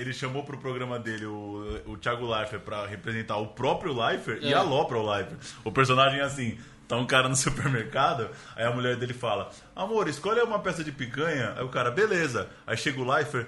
ele chamou pro programa dele o, o Thiago Leifert pra representar o próprio Leifert e alopra o Leifert. O personagem é assim. Tá um cara no supermercado, aí a mulher dele fala: Amor, escolhe uma peça de picanha. Aí o cara, beleza. Aí chega o Leifert,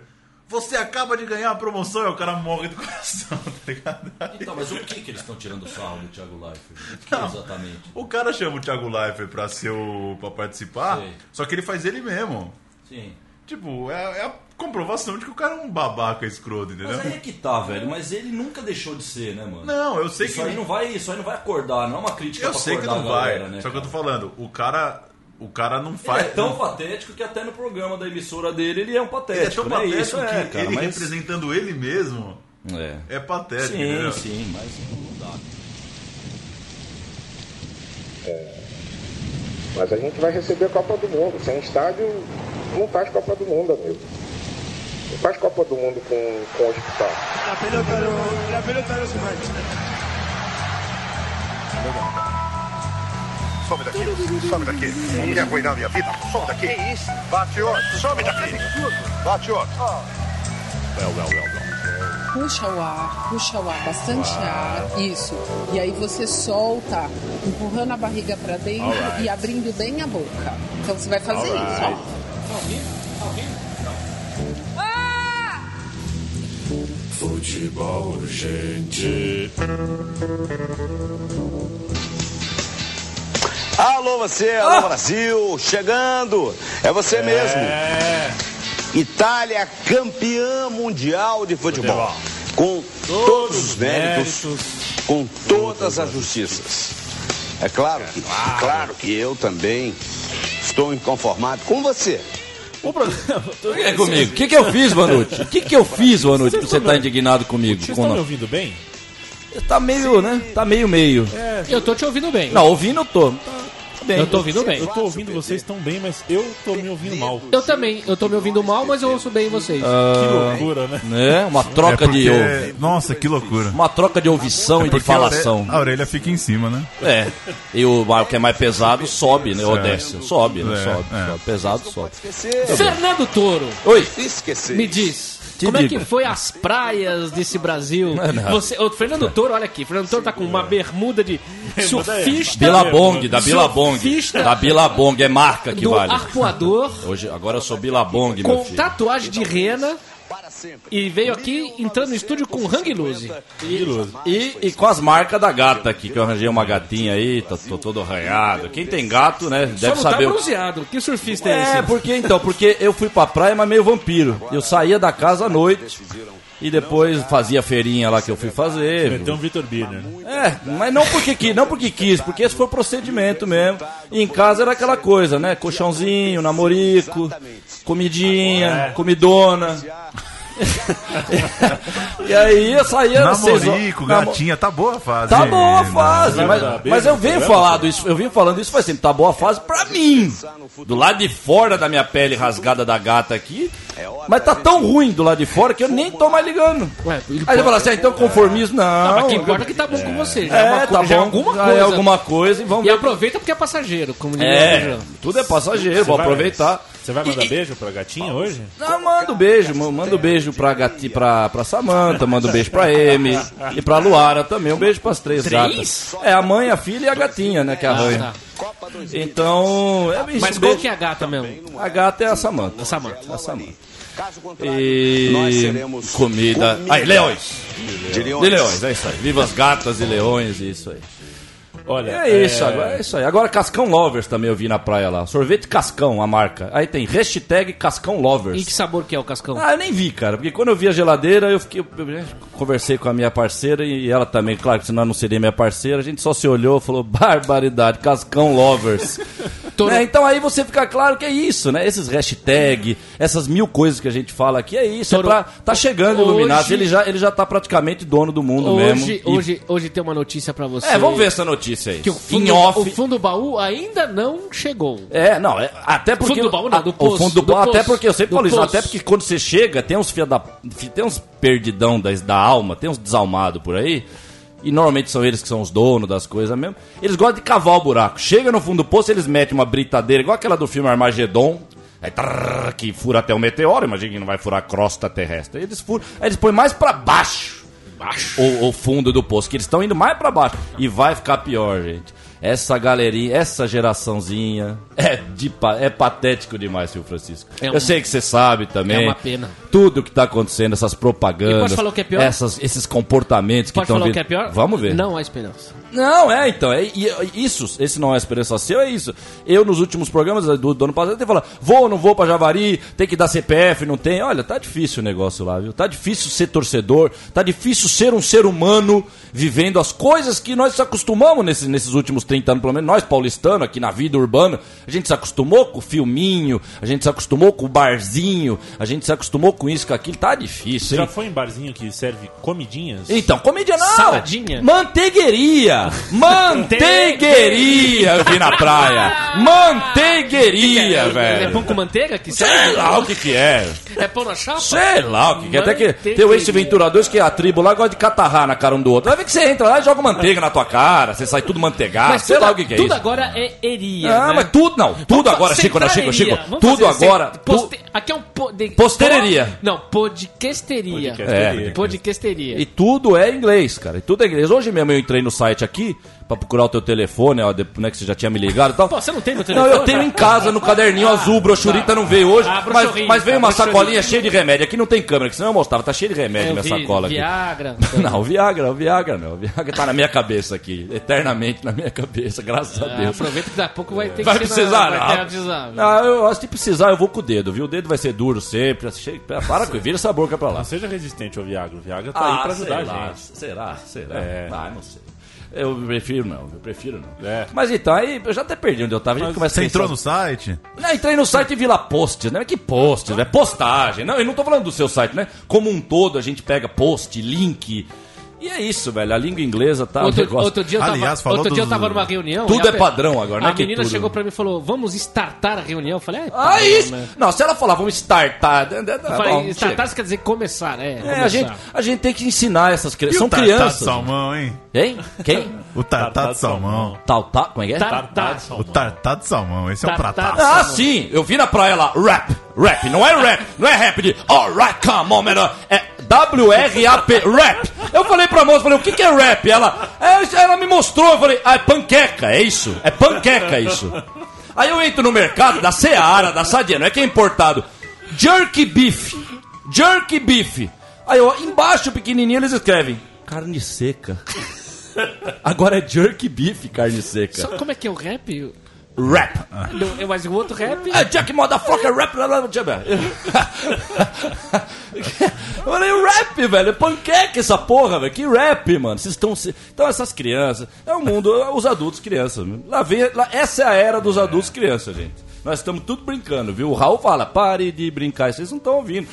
você acaba de ganhar a promoção, aí o cara morre do coração, tá ligado? Então, mas o que, que eles estão tirando sarro do Thiago Leifert? O que Não. exatamente? O cara chama o Thiago Leifert pra, ser o, pra participar, Sei. só que ele faz ele mesmo. Sim. Tipo, é, é a comprovação de que o cara é um babaca escroto, entendeu? Mas aí é que tá, velho. Mas ele nunca deixou de ser, né, mano? Não, eu sei Isso que. aí não vai, isso aí não vai acordar, não é uma crítica Eu pra sei que acordar não vai. galera, né, só que eu tô falando, o cara. O cara não Ele faz. é tão não- patético que até no programa da emissora dele ele é um ele é patético. tão né? patético Isso que é, cara, ele mas... representando ele mesmo É. é patético. Sim, entendeu? sim, mas não dá. Mas a gente vai receber a Copa do Mundo. Sem estádio, não faz Copa do Mundo, amigo. Faz Copa do Mundo com, com hospital. La pelota no, la pelota no se mancha. Some daqui, some daqui. Não quer arruinar minha vida? Some daqui. Que isso? Bate outro, some daqui. Bate outro. Puxa o ar, puxa o ar, bastante ar. Isso. E aí você solta, empurrando a barriga pra dentro Alright. e abrindo bem a boca. Então você vai fazer isso, ó. Futebol, gente. Alô você, alô Brasil, chegando, é você mesmo. Itália campeã mundial de futebol, com todos os méritos, com todas as justiças. É claro que, claro que eu também estou inconformado com você. O programa. É comigo? O que, que eu fiz, Vanucci? O que, que eu fiz, Vanucci, pra você tá indignado comigo? Vocês estão me ouvindo bem? Tá meio, né? Tá meio meio. Eu tô te ouvindo bem. Não, ouvindo eu tô. Tá bem. Eu tô ouvindo bem. Eu tô ouvindo vocês tão bem, mas eu tô me ouvindo mal. Eu também. Eu tô me ouvindo mal, mas eu ouço bem vocês. Que loucura, né? Né? Uma É troca de ouvi- Nossa, que loucura. Uma troca de ouvição e de Porque a ore- falação. A orelha fica em cima, né? É. E o o que é mais pesado sobe, né? Ou É. desce. Sobe, né? É, Sobe, é. sobe. Pesado sobe. Fernando Toro, Oi. Esqueci. me diz. Te como é digo. que foi as praias desse Brasil? Não é nada. Você, o Fernando Toro, olha aqui. Fernando Toro tá com uma bermuda de surfista. Bilabong, da Bilabong. Surfista. Da Bilabong, é marca que do vale. arpoador Hoje, agora eu sou Bilabong, meu com filho. tatuagem de rena e veio aqui entrando no estúdio com hang loose. E, e com as marcas da gata aqui, que eu arranjei uma gatinha aí, tô, tô todo arranhado. Quem tem gato, né, Só deve não saber. tá o- bronzeado. Que surfista é, esse? É, porque então, porque eu fui pra praia, mas meio vampiro. Eu saía da casa à noite e depois fazia a feirinha lá que eu fui fazer. Meteu um Vitor Birner. né? É, mas não porque quis, não porque quis, porque esse foi o procedimento mesmo. E em casa era aquela coisa, né? Colchãozinho, namorico, comidinha, comidona. e aí eu saía Namorico, namo- gatinha, tá boa a fase. Tá boa a fase, Vai mas, mas eu venho programa, falando isso, eu venho falando isso faz tempo, tá boa a fase pra mim. Do lado de fora da minha pele rasgada da gata aqui, mas tá tão ruim do lado de fora que eu nem tô mais ligando. Ué, Aí você pode- fala assim, ah, então conformismo, não. Não, mas que importa é que tá bom com você. Já é, É, tá é bom, alguma coisa. é alguma coisa e vamos E ver. aproveita porque é passageiro, como É, tudo é passageiro, vou vai- aproveitar. Você vai mandar beijo pra gatinha hoje? Não, manda um beijo, ma- manda um beijo pra, gati, pra, pra Samanta, manda um beijo pra Amy e pra Luara também. Um beijo pras três, Três? gatas. É, a mãe, a filha e a gatinha, né, que arranha. tá. Então, é isso, Mas qual beijo. que é a gata mesmo? A gata é a Samanta. A Samanta. A Samanta. Caso contrário, nós E seremos comida. comida Aí, leões. de leões. De leões, é isso aí. Viva as gatas e leões, isso aí. Olha, É isso, agora é isso aí. Agora Cascão Lovers também eu vi na praia lá. Sorvete Cascão, a marca. Aí tem hashtag Cascão Lovers. E que sabor que é o cascão? Ah, eu nem vi, cara, porque quando eu vi a geladeira, eu fiquei. eu conversei com a minha parceira e ela também, claro que senão não seria minha parceira, a gente só se olhou e falou: barbaridade, Cascão Lovers. Né, Então aí você fica claro que é isso, né? Esses hashtag, essas mil coisas que a gente fala aqui, é isso. Toro- É pra, tá chegando Hoje- Illuminati, ele já, ele já tá praticamente dono do mundo mesmo. Hoje, E- hoje, hoje tem uma notícia pra você. É, vamos ver essa notícia aí. Que o em fundo, off. o fundo baú ainda não chegou. É, não, é, até porque. Fundo do baú, não, do poço, o fundo do do baú, até poço, porque eu sempre do falo isso, poço. até porque quando você chega, tem uns fia da. Tem uns perdidão da, da alma, tem uns desalmados por aí. E normalmente são eles que são os donos das coisas mesmo. Eles gostam de cavar o buraco. Chega no fundo do poço, eles metem uma britadeira, igual aquela do filme Armagedon. Aí, trrr, que fura até o meteoro, imagina que não vai furar a crosta terrestre. Aí eles furam, aí eles põem mais pra baixo. O, o fundo do poço, que eles estão indo mais pra baixo. E vai ficar pior, gente. Essa galerinha, essa geraçãozinha é, de, é patético demais, Silvio Francisco. É Eu um- sei que você sabe também. É uma pena. Tudo que tá acontecendo, essas propagandas. E pode falar o que é pior? Essas, esses comportamentos que Pode estão falar o vindo. que é pior? Vamos ver. Não há esperança. Não, é, então, é, e isso, esse não é esperança seu, é isso. Eu, nos últimos programas do, do ano passado, eu tenho falado, vou ou não vou pra Javari, tem que dar CPF, não tem. Olha, tá difícil o negócio lá, viu? Tá difícil ser torcedor, tá difícil ser um ser humano vivendo as coisas que nós se acostumamos nesses, nesses últimos 30 anos, pelo menos nós paulistanos, aqui na vida urbana. A gente se acostumou com o filminho, a gente se acostumou com o barzinho, a gente se acostumou com isso, com aquilo. Tá difícil, Você hein? já foi em barzinho que serve comidinhas? Então, comédia não. Saladinha? Manteigueria. Manteigueria, eu vi na praia. Manteigueria, É velho. pão com manteiga que Sei lá o que que é. É pão na chapa? Sei lá o que que é. Até que tem o Manteigueria. Ace Ventura 2, que é a tribo lá, gosta de catarrar na cara um do outro. Vai ver que você entra lá e joga manteiga na tua cara, você sai tudo manteigado. Mas sei tudo, lá o que que é tudo isso. agora é eria. Ah, né? mas tudo não. Tudo agora, Chico, não, Chico, Chico. Centraria. Vamos Tudo fazer agora. tu- poste- Aqui é um... Po... de- Postereria. po- Não, podcasteria. Podcasteria. É. Podcasteria. E tudo é inglês, cara. E tudo é inglês. Hoje mesmo eu entrei no site aqui pra procurar o teu telefone, ó, de- né, que você já tinha me ligado e tal. Pô, você não tem meu Não, telefone? eu tenho em casa no caderninho azul, brochurita não veio hoje, Ah, mas, mas veio uma brochurinha. sacolinha cheia de remédio. Aqui não tem câmera, que senão eu mostrava, tá cheio de remédio Eu minha vi, sacola aqui. Viagra. Não, o Viagra, o Viagra não. O Viagra tá na minha cabeça aqui, eternamente na minha cabeça, graças a Ah, Deus. aproveita que daqui a pouco vai ter Vai que ser precisar, na, não. Vai ter, precisar. Não, eu acho que precisar, eu vou com o dedo, viu? O dedo vai ser duro sempre. Para com vira essa boca pra lá. Não seja resistente ao Viagra. O Viagra tá aí pra ajudar Ah, a gente. Será? Será? É. Ah, não sei. Eu prefiro não, eu prefiro não. É. Mas então, aí eu já até perdi onde eu tava. A gente começa a Você entrou no site? Não, entrei no site e vi lá posts, né? Que posts, né? Postagem. Não, eu não tô falando do seu site, né? Como um todo, a gente pega post, link. E é isso, velho. A língua inglesa tá. Outro, negócio- outro dia eu tava, Aliás, falou outro dia eu dos- tava numa reunião. Tudo é padrão agora, não A é que menina tudo- chegou pra mim e falou: Vamos startar a reunião. Eu falei: É, Ah, isso! né? Não, se ela falar, vamos startar. né, né, Eu bom, falei: chega. Startar quer dizer começar, é. É, começar. a gente, a gente tem que ensinar essas crianças. o São tartar crianças. de salmão, hein? Quem? Quem? O tartar de salmão. Tal, tal, como é que é? Tartar. O tartar de salmão, esse é um Tartar. prataço. Ah, sim! Eu vi na praia lá, rap, rap, não é rap, não é rap de alright, come on, man, é W-R-A-P, rap. Eu falei pra moça, falei, o que que é rap? Ela, é, ela me mostrou, eu falei, ah, é panqueca, é isso, é panqueca isso. Aí eu entro no mercado da Seara, da Sadia, não é que é importado, jerky beef, jerky beef. Aí eu, embaixo, pequenininho, eles escrevem, carne seca. Agora é jerky beef, carne seca. Só como é que é o rap? Rap. Não, Mas o outro rap. Ah, Jack Motherfucker Rap. blá, blá, blá. Eu falei, rap, velho. É panqueca essa porra, velho. Que rap, mano. Vocês estão. Então, essas crianças. É o mundo, é os adultos crianças. Lá vem, lá- essa é a era dos adultos crianças, gente. Nós estamos tudo brincando, viu? O Raul fala, pare de brincar. Vocês não estão ouvindo.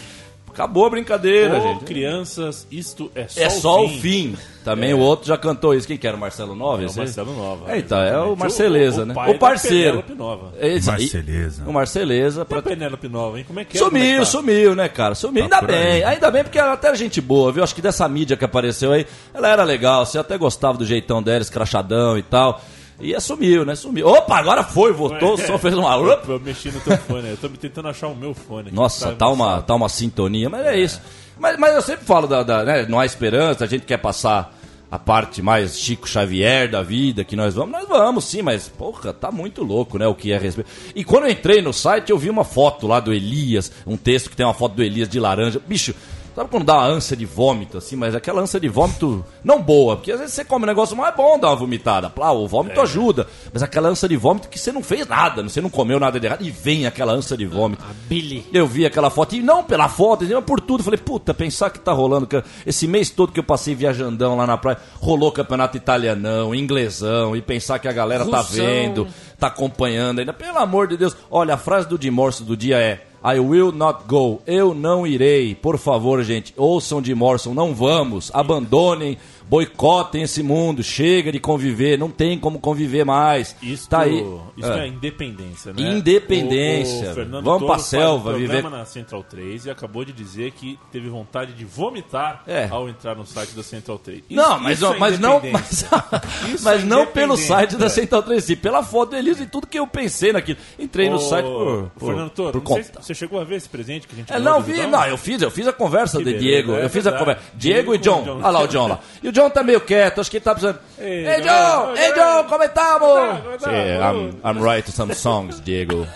Acabou a brincadeira, Ô, gente. crianças, isto é só, É só o o fim. Também o outro já cantou isso. Quem que era? O Marcelo Nova? É o? Marcelo Nova. É, então, é o. Marceleza, O- o né? O parceiro. Nova. É aí. Marceleza. O Marceleza. E a Pra... Penélope Nova, hein? Como é que é? É Sumiu, que tá? sumiu, né, cara? Sumiu. ainda por bem, aí. ainda bem, porque ela até era gente boa, viu? Acho que dessa mídia que apareceu aí, ela era legal. Você até gostava do jeitão dela, escrachadão e tal. E é, sumiu, né? Sumiu. Opa, agora foi, voltou, só fez uma. Eu, eu mexi no teu fone, eu tô tentando achar o meu fone. aqui, Nossa, tá uma, embaçado. tá uma sintonia, mas é, isso. Mas, mas eu sempre falo da, da, né, não há esperança, a gente quer passar a parte mais Chico Xavier da vida, que nós vamos, nós vamos sim, mas porra, tá muito louco, né, o que é respeito. E quando eu entrei no site, eu vi uma foto lá do Elias, um texto que tem uma foto do Elias de laranja. Bicho, sabe quando dá uma ânsia de vômito, assim, mas aquela ânsia de vômito não boa, porque às vezes você come um negócio mais bom dar uma vomitada. Ah, o vômito ajuda, mas aquela ânsia de vômito que você não fez nada, você não comeu nada de errado, e vem aquela ânsia de vômito. Billy. Eu vi aquela foto, e não pela foto, mas por tudo. Falei, puta, pensar que tá rolando. que Esse mês todo que eu passei viajandão lá na praia, rolou campeonato italianão, inglesão, e pensar que a galera tá vendo, tá acompanhando ainda. Pelo amor de Deus. Olha, a frase do Jim Morrison do dia é. I will not go. Eu não irei. Por favor, gente, ouçam de Morrison. Não vamos. Abandonem boicotem esse mundo, chega de conviver, não tem como conviver mais. Isso, tá aí. isso Ah. é independência, né? Independência, O, o vamos Toro selva, um viver- na Central 3 e acabou de dizer que teve vontade de vomitar É. ao entrar no site da Central 3. Isso- Não, mas, é mas não, mas. Isso mas é não pelo site da Central 3, sim, pela foto do Elias e tudo que eu pensei naquilo. Entrei no Ô, site por, por, Fernando Toro, por conta. você chegou a ver esse presente que a gente É, não, vi, não, eu fiz, eu fiz a conversa Que de beleza, Diego. é eu fiz a conversa. Diego e Diego John. o John. Olha lá o John lá. E o John tá meio quieto, acho que ele tá precisando. Ei, Ei, John, John! Ei, John, como estamos? Como tá? Yeah, I'm, I'm writing some songs, Diego.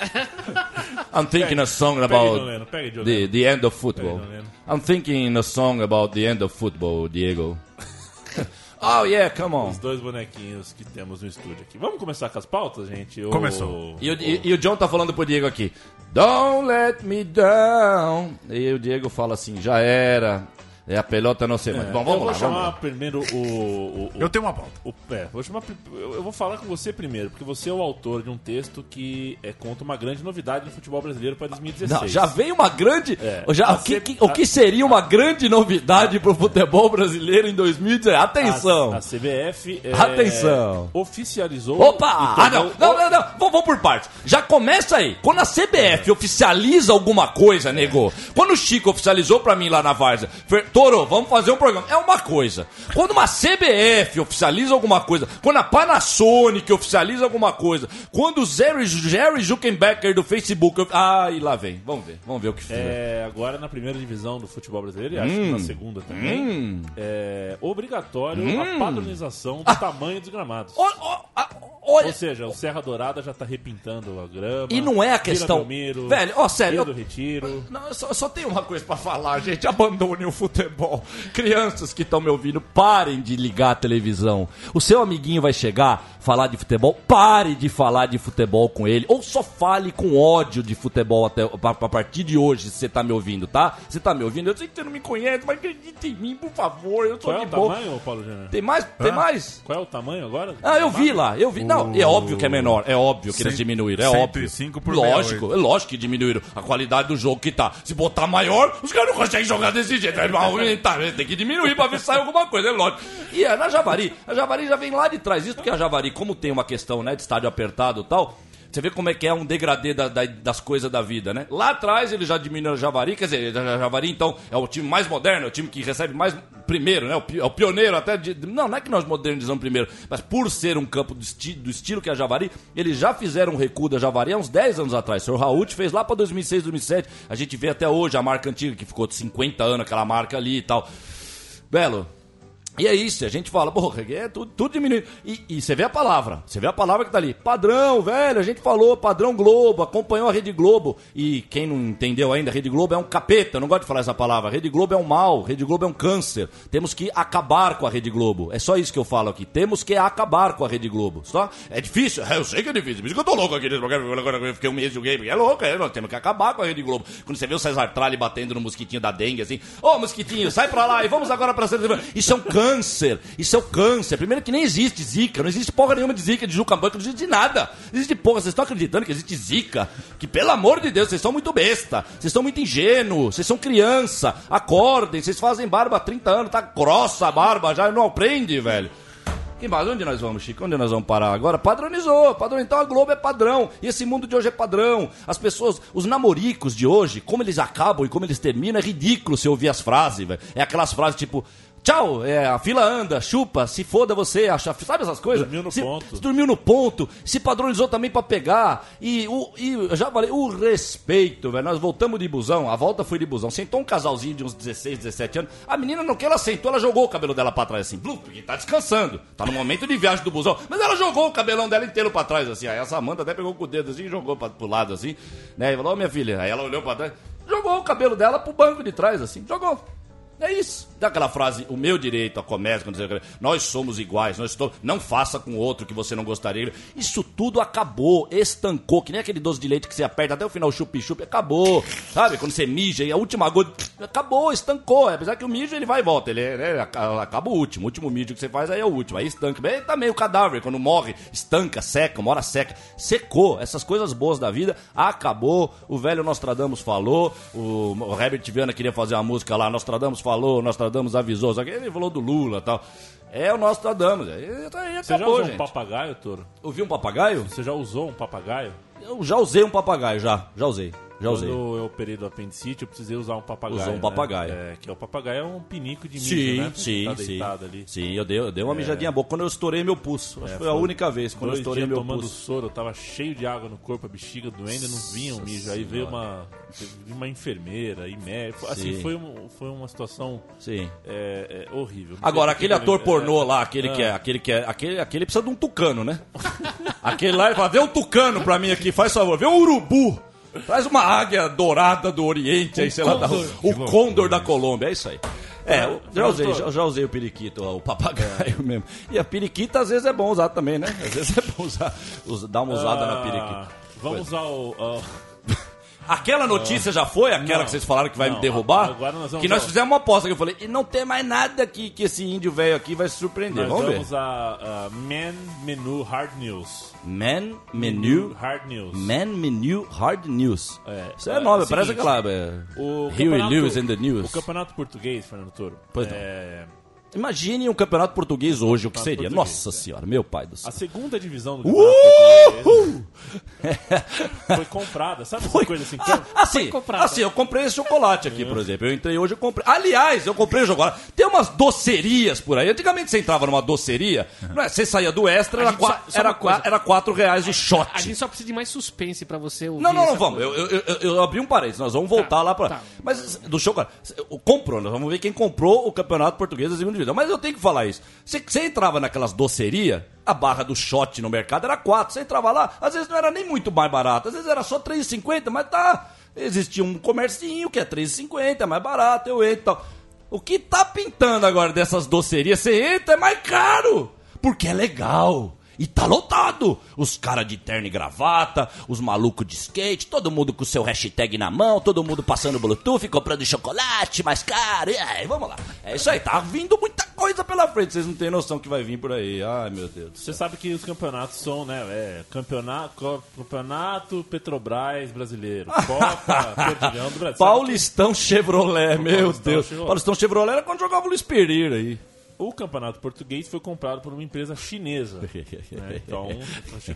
I'm thinking a song Pega aí, about Noleno, pega aí, John. the, the end of football. Pega aí, Noleno. I'm thinking a song about the end of football, Diego. oh, yeah, come on. Os dois bonequinhos que temos no estúdio aqui. Vamos começar com as pautas, gente? Ou- Começou. E o, e- e o John tá falando pro Diego aqui. Don't let me down. E o Diego fala assim, já era. É a pelota não sei mais. Bom, eu vamos vou lá, chamar lá. primeiro o, o, o- Eu tenho uma pauta. o- é, vou chamar, eu eu vou falar com você primeiro, porque você é o autor de um texto que é, conta uma grande novidade no futebol brasileiro para 2016. Não, já veio uma grande. É. Já, o, que, C- o que seria uma grande novidade pro futebol brasileiro em 2019? Atenção! A, a CBF é, Atenção. oficializou. Opa! Ah, não, não, não, não. Vamos, por partes. Já começa aí. Quando a CBF oficializa alguma coisa, nego. Quando o Chico oficializou pra mim lá na Fer- Toro, vamos fazer um programa. É uma coisa. Quando uma CBF oficializa alguma coisa, quando a Panasonic oficializa alguma coisa, quando o Jerry, Jerry Zuckerberg do Facebook. Ah, e lá vem. Vamos ver. Vamos ver o que fizer. É, agora na primeira divisão do futebol brasileiro, e acho Hum. que na segunda também, é obrigatório a padronização do tamanho dos gramados. Ó, ó, ah, olha. Ou seja, o Serra Dourada já tá repintando a grama. E não é a questão- Belmiro, Velho, ó, sério, eu- do Retiro. Não, eu só, só tenho uma coisa pra falar, gente. Abandonem o futebol. Crianças que estão me ouvindo, parem de ligar a televisão. O seu amiguinho vai chegar, falar de futebol, pare de falar de futebol com ele. Ou só fale com ódio de futebol até, a, partir de hoje, se você tá me ouvindo, tá? Você tá me ouvindo? Eu sei que você não me conhece, mas acredite em mim, por favor. Eu sou Qual é de o boa. tamanho, Paulo Júnior? Tem mais? Tem mais? Qual é o tamanho agora? Ah, eu vi lá, eu vi. Não, é óbvio que é menor, é óbvio que eles diminuíram, é óbvio. 105 por Lógico, 68. é lógico que diminuíram a qualidade do jogo que tá. Se botar maior, os caras não conseguem jogar desse jeito. Vai aumentar, né? tem que diminuir pra ver se sai alguma coisa, é lógico. E é na Javari, a Javari já vem lá de trás. Isso porque a Javari, como tem uma questão né, de estádio apertado e tal. Você vê como é que é um degradê da- da- das coisas da vida, né? Lá atrás ele já diminuiu a Javari, quer dizer, Javari então é o time mais moderno, é o time que recebe mais primeiro, né? O É o pioneiro até de. Não, não é que nós modernizamos primeiro, mas por ser um campo do, esti- do estilo que é a Javari, eles já fizeram um recuo da Javari há uns 10 anos atrás. O senhor Raul fez lá pra 2006, 2007. A gente vê até hoje a marca antiga, que ficou de 50 anos, aquela marca ali e tal. Belo, e é isso, a gente fala, porra, é tudo, tudo diminuindo. E, e você vê a palavra, você vê a palavra que tá ali. Padrão, velho, a gente falou, padrão Globo, acompanhou a Rede Globo. E quem não entendeu ainda, Rede Globo é um capeta, não gosto de falar essa palavra. Rede Globo é um mal, Rede Globo é um câncer. Temos que acabar com a Rede Globo. É só isso que eu falo aqui. Temos que acabar com a Rede Globo. Só? É difícil? É, eu sei que é difícil. Por isso que eu tô louco aqui nesse programa. Agora eu fiquei um mês game. É louco, é, nós temos que acabar com a Rede Globo. Quando você vê o César Tralli batendo no mosquitinho da dengue, assim, ô mosquitinho, sai pra lá e vamos agora pra Isso é um câncer. Isso é um câncer. Primeiro que nem existe zika. Não existe porra nenhuma de zika, de Jucambanca, não existe de nada. Não existe porra. Vocês estão acreditando que existe zika? Que pelo amor de Deus, vocês são muito besta. Vocês são muito ingênuos. Vocês são criança. Acordem. Vocês fazem barba há 30 anos. Tá grossa a barba já. Não aprende, velho. Que mais? Onde nós vamos, Chico? Onde nós vamos parar agora? Padronizou, padrão. Então a Globo é padrão. E esse mundo de hoje é padrão. As pessoas, os namoricos de hoje, como eles acabam e como eles terminam, é ridículo você ouvir as frases, velho. É aquelas frases tipo. Tchau, é, a fila anda, chupa, se foda você, acha, sabe essas coisas? Dormiu no se, ponto. se dormiu no ponto, se padronizou também pra pegar. E, o, e eu já falei, o respeito, velho. Nós voltamos de busão, a volta foi de busão. Sentou um casalzinho de uns 16, 17 anos. A menina, no que ela sentou, ela jogou o cabelo dela pra trás assim, blum, porque tá descansando. Tá no momento de viagem do busão. Mas ela jogou o cabelão dela inteiro pra trás, assim. Aí a Samanta até pegou com o dedo assim e jogou pra, pro lado assim. Né? E falou, ô minha filha. Aí ela olhou pra trás, jogou o cabelo dela pro banco de trás, assim. Jogou. É isso. Daquela frase, o meu direito a você, nós somos iguais, nós não faça com outro que você não gostaria. Isso tudo acabou, estancou, que nem aquele doce de leite que você aperta até o final, chup-chup, acabou. Sabe? Quando você mija e a última gota, acabou, estancou. Apesar que o mijo ele vai e volta, ele é, né, aca- acaba o último. O último mijo que você faz aí é o último, aí estanca. Aí também o cadáver, quando morre, estanca, seca, uma hora seca. Secou. Essas coisas boas da vida, acabou. O velho Nostradamus falou, o, o Herbert Viana queria fazer uma música lá, Nostradamus falou falou, o Nostradamus avisou, só que ele falou do Lula e tal. É o Nostradamus. Aí, aí Você já usou gente. um papagaio, Toro? Ouviu um papagaio? Você já usou um papagaio? Eu já usei um papagaio, já. Já usei. Já usei. Quando eu operei do apendicite, eu precisei usar um papagaio. Usou um né? papagaio. É, que é o papagaio é um pinico de milho, Sim, né? sim, tá sim. deitado ali. Sim, eu dei, eu dei uma mijadinha boa quando eu estourei meu pulso. Acho É, que foi a única vez quando eu estourei meu tomando pulso. soro, eu tava cheio de água no corpo, a bexiga doendo, não vinha o mijo. Aí veio uma, uma enfermeira e médico. Assim, Sim. foi, um, foi uma situação Sim. é, é, horrível. Agora, aquele ator É, pornô lá, aquele Ah. que é, aquele que é, aquele, aquele precisa de um tucano, né? aquele lá, ele fala, vê um tucano pra mim aqui, faz favor, vê um urubu. Traz uma águia dourada do Oriente aí, sei lá, da- o condor da Colômbia, é isso aí. É, eu já usei, já, já usei o periquito, o papagaio mesmo. E a periquita às vezes é bom usar também, né? Às vezes é bom usar, usa- dar uma usada na Ah, periquita. Vamos ao, ao- Aquela notícia já foi aquela Não. que vocês falaram que vai Não, me derrubar? agora nós vamos que nós ao- fizemos uma aposta que eu falei, e não tem mais nada aqui que esse índio velho aqui vai se surpreender. Nós Vamos ver. vamos a, a Man Menu Hard News. Man Menu. Hard News. Man Menu Hard News. É, Isso é é, nome, é o parece aquela. É, O Huey campeonato- Lewis and the News. O campeonato português, Fernando Toro. Pois não. é, Imagine um campeonato português hoje, o que seria? português, Nossa senhora, meu pai do céu. A segunda divisão do campeonato português foi comprada. Sabe essa coisa assim? Ah, assim, comprada. assim, eu comprei esse chocolate aqui, por exemplo. Eu entrei hoje e comprei. Aliás, eu comprei o chocolate. Tem umas docerias por aí. Antigamente você entrava numa doceria, não é? você saía do extra, era, qua- só- só era, qua- era quatro reais o shot. A gente só precisa de mais suspense pra você ouvir. Não, não, não, vamos. Eu, eu, eu, eu abri um parênteses, nós vamos voltar Tá, lá pra. tá. Mas do chocolate. Comprou, nós vamos ver quem comprou o campeonato português da segunda divisão. Mas eu tenho que falar isso. Você, você entrava naquelas docerias, a barra do shot no mercado era 4. Você entrava lá, às vezes não era nem muito mais barato, às vezes era só 3,50, mas tá. Existia um comercinho que é 3,50, é mais barato, eu entro e tal. O que tá pintando agora dessas docerias? Você entra, é mais caro! Porque é legal. E tá lotado! Os caras de terno e gravata, os malucos de skate, todo mundo com seu hashtag na mão, todo mundo passando Bluetooth, comprando chocolate mais caro. E aí, vamos lá. É isso aí, tá vindo muita coisa pela frente. Vocês não têm noção que vai vir por aí. Ai, meu Deus. Você sabe que os campeonatos são, né? É, campeonato, campeonato Petrobras brasileiro. Copa Perdilhão do Brasil. Paulistão Chevrolet, meu Paulistão Deus. Paulistão Chevrolet era quando jogava o Luiz Pereira aí. O campeonato português foi comprado por uma empresa chinesa. né? Então,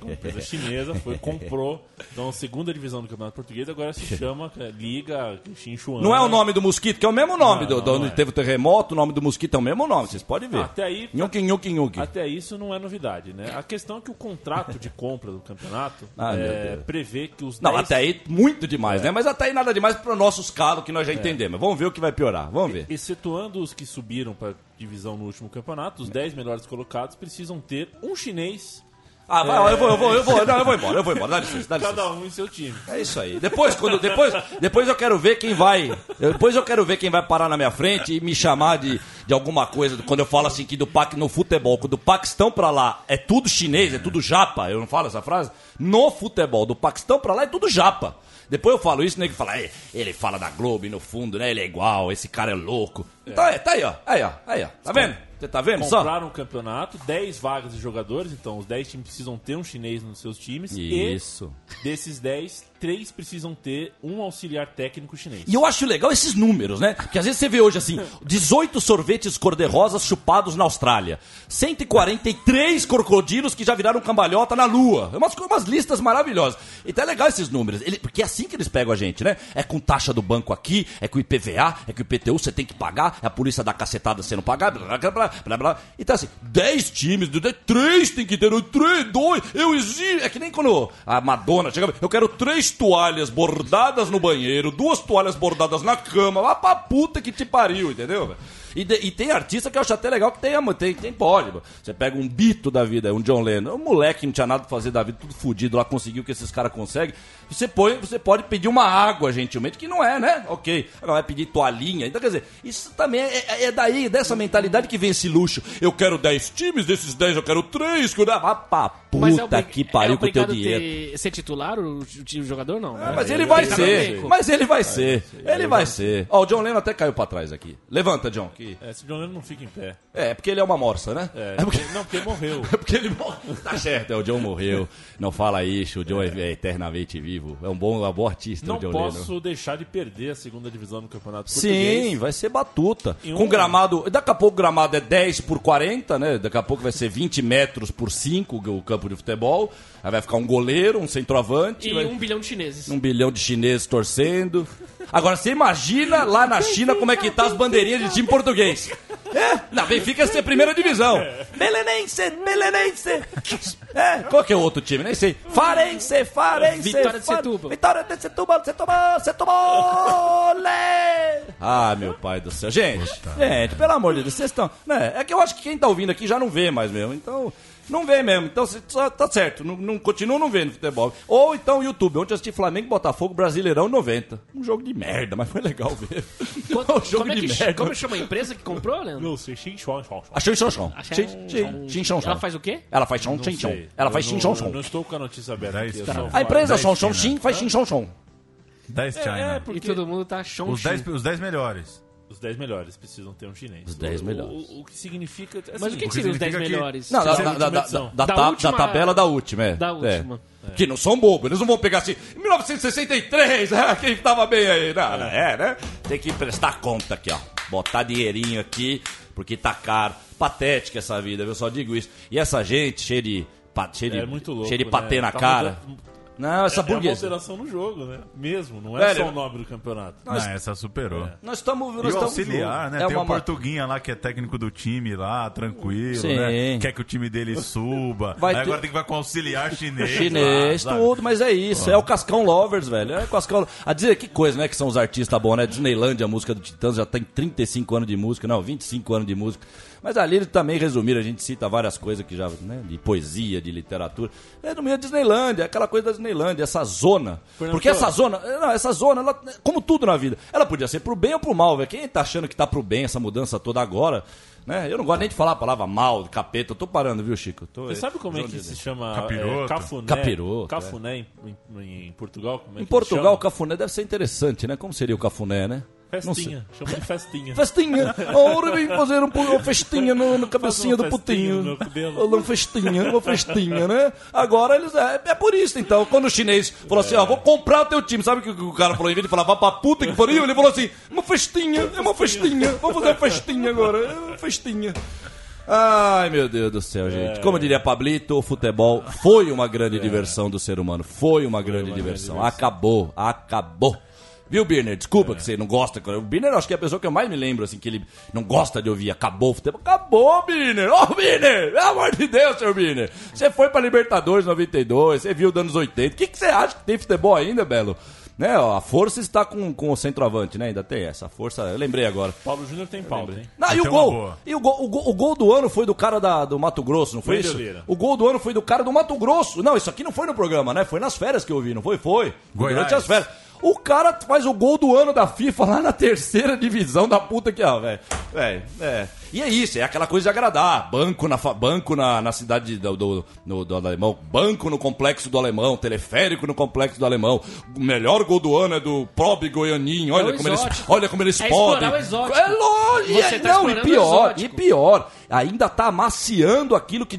uma empresa chinesa, foi, comprou. Então, a segunda divisão do campeonato português agora se chama é, Liga Xinchuan. Não é o nome do mosquito, que é o mesmo nome Não, do, não, do- onde é. teve o terremoto, o nome do mosquito é o mesmo nome, vocês podem ver. Até aí, Nhoque, nhoque, nhoque. até isso não é novidade, né? A questão é que o contrato de compra do campeonato Ah, é, prevê que os Não, 10 até aí muito demais, né? Mas até aí nada demais para nossos calos que nós já entendemos. Vamos ver o que vai piorar, vamos ver. Excetuando os que subiram para divisão no último campeonato, os 10 melhores colocados precisam ter um chinês, Ah, vai, ó, eu vou, eu vou, eu vou, não, eu vou embora, eu vou embora, dá licença, dá licença. cada um em seu time. É isso aí. Depois, quando, depois, depois eu quero ver quem vai. Depois eu quero ver quem vai parar na minha frente e me chamar de, de alguma coisa. Quando eu falo assim que do Pac, no futebol, do Paquistão pra lá é tudo chinês, é tudo japa. Eu não falo essa frase? No futebol, do Paquistão pra lá é tudo japa. Depois eu falo isso, né? Que fala, "É, ele fala da Globo e no fundo, né? Ele é igual, esse cara é louco. Então é, tá aí, ó. Aí, ó. Aí, ó. Tá vendo? Você tá vendo só? Compraram um campeonato, 10 vagas de jogadores, então os 10 times precisam ter um chinês nos seus times. Isso. E desses 10, 3 precisam ter um auxiliar técnico chinês. E eu acho legal esses números, né? Porque às vezes você vê hoje assim, 18 sorvetes cor-de-rosas chupados na Austrália, 143 crocodilos que já viraram cambalhota na Lua. É umas, umas listas maravilhosas. Então é legal esses números, Ele- porque é assim que eles pegam a gente, né? É com taxa do banco aqui, é com IPVA, é com IPTU, você tem que pagar, é a polícia da cacetada sendo pagada, blá, blá, blá, blá, blá. Então assim, 10 times, 3 tem que ter, 3, 2, eu exijo. É que nem quando a Madonna chega, eu quero três toalhas bordadas no banheiro, duas toalhas bordadas na cama, vá pra puta que te pariu, entendeu? velho? E, de- e tem artista que eu acho até legal que tem, tem, tem pode. Você pega um Bito da vida, um John Lennon, um moleque que não tinha nada pra fazer da vida, tudo fudido lá, conseguiu o que esses caras conseguem. Você, põe, você pode pedir uma água, gentilmente, que não é, né? Ok. Agora vai pedir toalhinha. Então, quer dizer, isso também é, é- é daí, dessa mentalidade que vem esse luxo. Eu quero 10 times, desses 10 eu quero 3. Que eu... Pra Mas é puta obri- que pariu é com o teu dinheiro. ter- ser titular o, o jogador, não. né? Mas ele vai ser, mas ele vai ser, ele vai ser. Ó, o John Lennon até caiu pra trás aqui. Levanta, John. Que... É, esse John Lennon não fica em pé. É, porque ele é uma morsa, né? É, porque... Não, porque ele morreu. É porque ele morreu. Tá certo, é, o John morreu. Não fala isso, o John é, é eternamente vivo. É um bom, é um bom artista, Não o John posso Lennon. deixar de perder a segunda divisão do Campeonato Português. Sim, vai ser batuta. Com um- gramado. Daqui a pouco o gramado é 10 por 40, né? Daqui a pouco vai ser 20 metros por 5 o campo de futebol. Aí vai ficar um goleiro, um centroavante. E vai- um bilhão de chineses. um bilhão de chineses torcendo. Agora, você imagina lá na China como é que tá as bandeirinhas de time português. É, na Benfica ia ser primeira divisão. Belenense, Belenense. É, qual que é o outro time? Nem sei. Farense, Farense. Vitória de Setúbal. Vitória de Setúbal, Setúbal, Setúbal. Ah, meu pai do céu. Gente, gente, pelo amor de Deus, vocês estão... Né, é que eu acho que quem tá ouvindo aqui já não vê mais mesmo, então... Não vê mesmo, então só tá certo, não, não, continua não vendo futebol. Ou então YouTube, ontem eu assisti Flamengo e Botafogo Brasileirão 90. Um jogo de merda, mas foi legal ver. Quanto- um jogo como, é de que, merda. como chama a empresa que comprou, Leandro? Não sei, Xin chão chão. Ela faz o quê? Ela faz chão Não xin sei. Ela faz não- xin chão chão. Não estou com a notícia aberta aqui. Tá. só A empresa chão China. xin faz xin chão chão. 10 China. É, E porque todo mundo tá 10, os 10 melhores. Os 10 melhores precisam ter um chinês. Os 10 O- melhores. O, o que significa... Assim, Mas o que, que seriam os 10 significa que- melhores? Não, da, é da, da, da, Da ta- última- da tabela da última, é. Da É. última. Que não são bobos, eles não vão pegar assim, 1963, ah, quem tava bem aí? Não, não, é, né? Tem que prestar conta aqui, ó. Botar dinheirinho aqui, porque tá caro. Patética essa vida, eu só digo isso. E essa gente cheia de. Cheia de, É muito louco, cheia de né? patê na Tá cara. mudando- Não, essa É, é uma alteração no jogo, né? Mesmo, não é Velho, só o nome do campeonato. Não, essa superou. Nós estamos. Nós E o auxiliar, né? É Tem uma o Portuguinha lá que é técnico do time lá, tranquilo, Sim. né? Quer que o time dele suba. Vai Aí agora tem que vai com o auxiliar chinês. Chinês, lá, tudo, mas é isso, é o Cascão Lovers, velho. É o Cascão. A dizer que coisa, né? Que são os artistas bons, né? Disneylandia, a música do Titãs já tem 35 anos de música, não, 25 anos de música. Mas ali eles também resumiram, a gente cita várias coisas que já, né? De poesia, de literatura. Resumiram a Disneylandia, aquela coisa da Disneylandia, essa zona. Fernando, Porque essa zona, não, essa zona, ela, como tudo na vida, ela podia ser pro bem ou pro mal, velho. Quem tá achando que tá pro bem essa mudança toda agora? Né? Eu não gosto nem de falar a palavra mal, capeta. Eu tô parando, viu, Chico? Eu Tô, Você sabe como é que se chama Capiroto. é, cafuné? Capiroto, Cafuné em, em- em Portugal? Como é Em que Portugal, chama? o cafuné deve ser interessante, né? Como seria o cafuné, né? Festinha. Chama de festinha. Festinha! Ora, vem fazer um, uma festinha no, no cabecinha do uma putinho. Uma festinha, uma festinha, né? Agora eles. É, é por isso, então. Quando o chinês falou assim, ó, vou comprar o teu time, sabe o que o cara falou? Em vez de falar, vá pra puta que pariu, ele falou assim, uma festinha, é uma festinha, vamos fazer uma festinha agora, é uma festinha. Ai, meu Deus do céu, gente. Como diria Pablito, o futebol foi uma grande diversão do ser humano. Foi uma grande diversão. Acabou, acabou. Viu, Birner? Desculpa que você não gosta. O Birner eu acho que é a pessoa que eu mais me lembro, assim, que ele não gosta de ouvir. Acabou o futebol. Acabou, Birner! Ô, Birner! Pelo amor de Deus, seu Birner! Você foi pra Libertadores 92, você viu dos anos 80. O que, que você acha que tem futebol ainda, Belo? Né, ó, a força está com, com o centroavante, né? Ainda tem essa. A força, eu lembrei agora. Paulo Júnior tem pauta, hein? Não, e o é gol? E o gol, o, gol, o gol do ano foi do cara da- do Mato Grosso, não foi isso? Oliveira. O gol do ano foi do cara do Mato Grosso. Não, isso aqui não foi no programa, né? Foi nas férias que eu vi, não foi? Foi. Goiás. Durante as férias. O cara faz o gol do ano da FIFA lá na terceira divisão da puta que, ó, velho. Velho, é. E é isso, é aquela coisa de agradar. Banco na, banco na, na cidade do, do, do, do Alemão, banco no complexo do Alemão, teleférico no complexo do Alemão. O melhor gol do ano é do Probe Goianinho. Olha, É como, eles, olha como eles É podem. É lógico. Tá não, e pior, e pior, ainda tá amaciando aquilo que-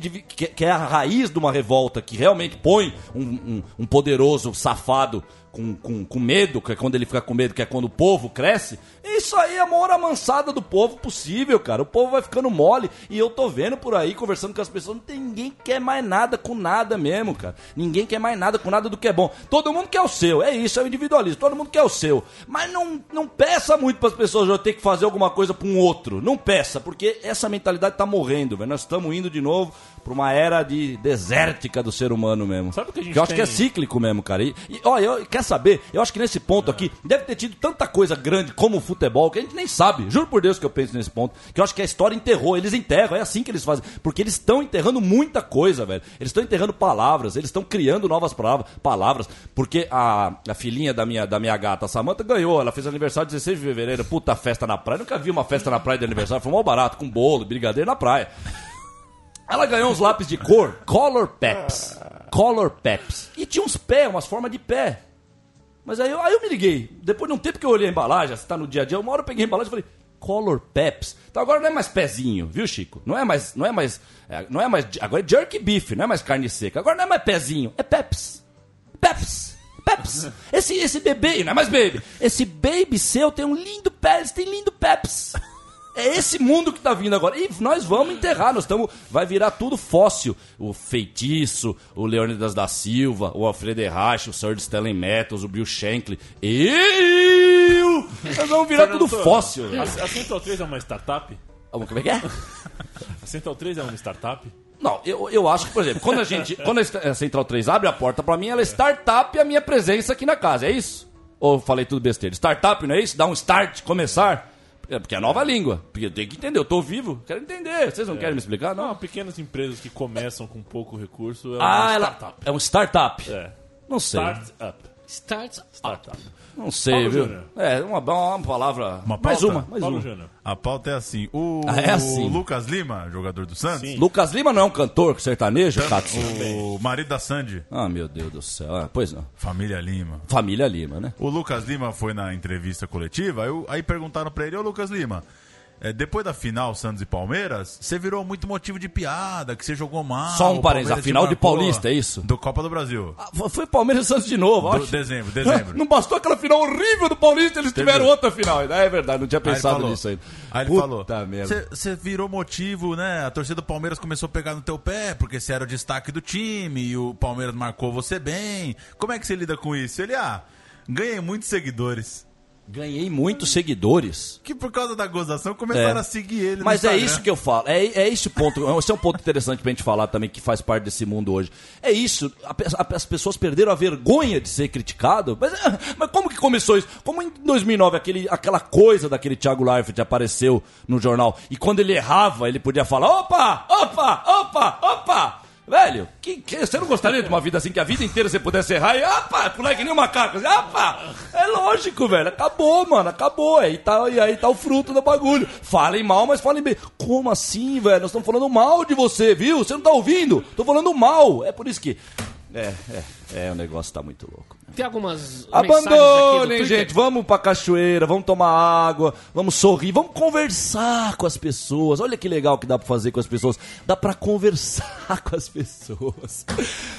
que é a raiz de uma revolta, que realmente põe um, um- um poderoso safado com, com, com medo, que é quando ele fica com medo, que é quando o povo cresce. Isso aí é a maior amansada do povo possível, cara. O povo vai ficando mole e eu tô vendo por aí, conversando com as pessoas, não tem ninguém que quer mais nada com nada mesmo, cara. Ninguém quer mais nada com nada do que é bom. Todo mundo quer o seu, é isso, é o individualismo. Todo mundo quer o seu. Mas não, não peça muito para as pessoas já ter que fazer alguma coisa para um outro. Não peça, porque essa mentalidade tá morrendo, velho. Nós estamos indo de novo pra uma era de desértica do ser humano mesmo. Sabe o que a gente eu acho que é tem? cíclico mesmo, cara. E, e olha, eu, quer saber? Eu acho que nesse ponto aqui deve ter tido tanta coisa grande como o futebol que a gente nem sabe. Juro por Deus que eu penso nesse ponto. Que eu acho que a história enterrou. Eles enterram, é assim que eles fazem. Porque eles estão enterrando muita coisa, velho. Eles estão enterrando palavras, eles estão criando novas palavras. porque a, a filhinha da minha, da minha gata, a Samanta, ganhou. Ela fez aniversário 16 de fevereiro. Puta festa na praia. Nunca vi uma festa na praia de aniversário. Foi mal barato, com bolo, brigadeiro na praia. Ela ganhou uns lápis de cor, Color Peps. Color Peps. E tinha uns pés, umas formas de pé. Mas aí eu, aí eu me liguei. Depois de um tempo que eu olhei a embalagem, você tá no dia a dia, uma hora eu peguei a embalagem e falei, Color Peps. Então agora não é mais pezinho, viu, Chico? Não é mais, não é mais, é, não é mais, agora é jerky beef, não é mais carne seca. Agora não é mais pezinho, é Peps. Peps. Peps. Esse, esse bebê, não é mais baby. Esse baby seu tem um lindo Peps, tem lindo Peps. É esse mundo que tá vindo agora. E nós vamos enterrar, nós estamos. Vai virar tudo fóssil. O Feitiço, o Leônidas da Silva, o Alfredo Errache, o Sir Stanley Metals, o Bill Shankly. Nós vamos virar tudo fóssil. A, a Central 3 é uma startup? Como é que é? A Central 3 é uma startup? Não, eu, eu acho que, por exemplo, quando a gente. Quando a Central 3 abre a porta pra mim, ela é startup e a minha presença aqui na casa, é isso? Ou eu falei tudo besteira? Startup, não é isso? Dá um start, começar? É porque é nova língua. Porque eu tenho que entender, eu tô vivo, quero entender. Vocês não É. querem me explicar? Não. Não, pequenas empresas que começam com pouco recurso é ah, uma ela startup. é um startup. É. Não sei. Startup. Starts Startup. Não sei, Paulo viu? Júnior. É, uma, uma palavra. Uma mais uma, mais Paulo uma. Júnior. A pauta é assim. O, Ah, é assim? o Lucas Lima, jogador do Santos, Sim. Lucas Lima não é um cantor sertanejo, Katsu? o marido da Sandy, Ah, meu Deus do céu. Ah, pois não. família Lima. Família Lima, né? O Lucas Lima foi na entrevista coletiva, aí, aí perguntaram pra ele, ô Lucas Lima, é, depois da final Santos e Palmeiras, você virou muito motivo de piada, que você jogou mal. Só um parênteses, a final de. Paulista, é isso? Do Copa do Brasil. Ah, foi Palmeiras e Santos de novo, Do- acho. dezembro, dezembro. Não bastou aquela final horrível do Paulista, eles Teve- tiveram outra final. É verdade, não tinha Aí pensado falou- nisso aí. Aí ele Puta falou. Você virou motivo, né? A torcida do Palmeiras começou a pegar no teu pé, porque você era o destaque do time e o Palmeiras marcou você bem. Como é que você lida com isso? Ele, ah, ganhei muitos seguidores. Ganhei muitos seguidores. Que por causa da gozação começaram É. a seguir ele. Mas é isso que eu falo. É, é esse o ponto. Esse é um ponto interessante pra gente falar também, que faz parte desse mundo hoje. É isso. a a- as pessoas perderam a vergonha de ser criticado. Mas, ah, mas como que começou isso? Como em 2009, aquele, aquela coisa daquele Thiago Leifert apareceu no jornal. E quando ele errava, ele podia falar: opa, opa, opa, opa. Velho, que, que- você não gostaria de uma vida assim que a vida inteira você pudesse errar e opa, pular que nem um macaco? Opa! É lógico, velho. Acabou, mano. Acabou. Aí tá, e aí tá o fruto do bagulho. Falem mal, mas falem bem. Como assim, velho? Nós estamos falando mal de você, viu? Você não tá ouvindo? Tô falando mal. É por isso que. É, é, é, o negócio tá muito louco. Tem algumas Abandonem, gente. Vamos pra cachoeira, vamos tomar água, vamos sorrir, vamos conversar com as pessoas. Olha que legal que dá pra fazer com as pessoas. Dá pra conversar com as pessoas.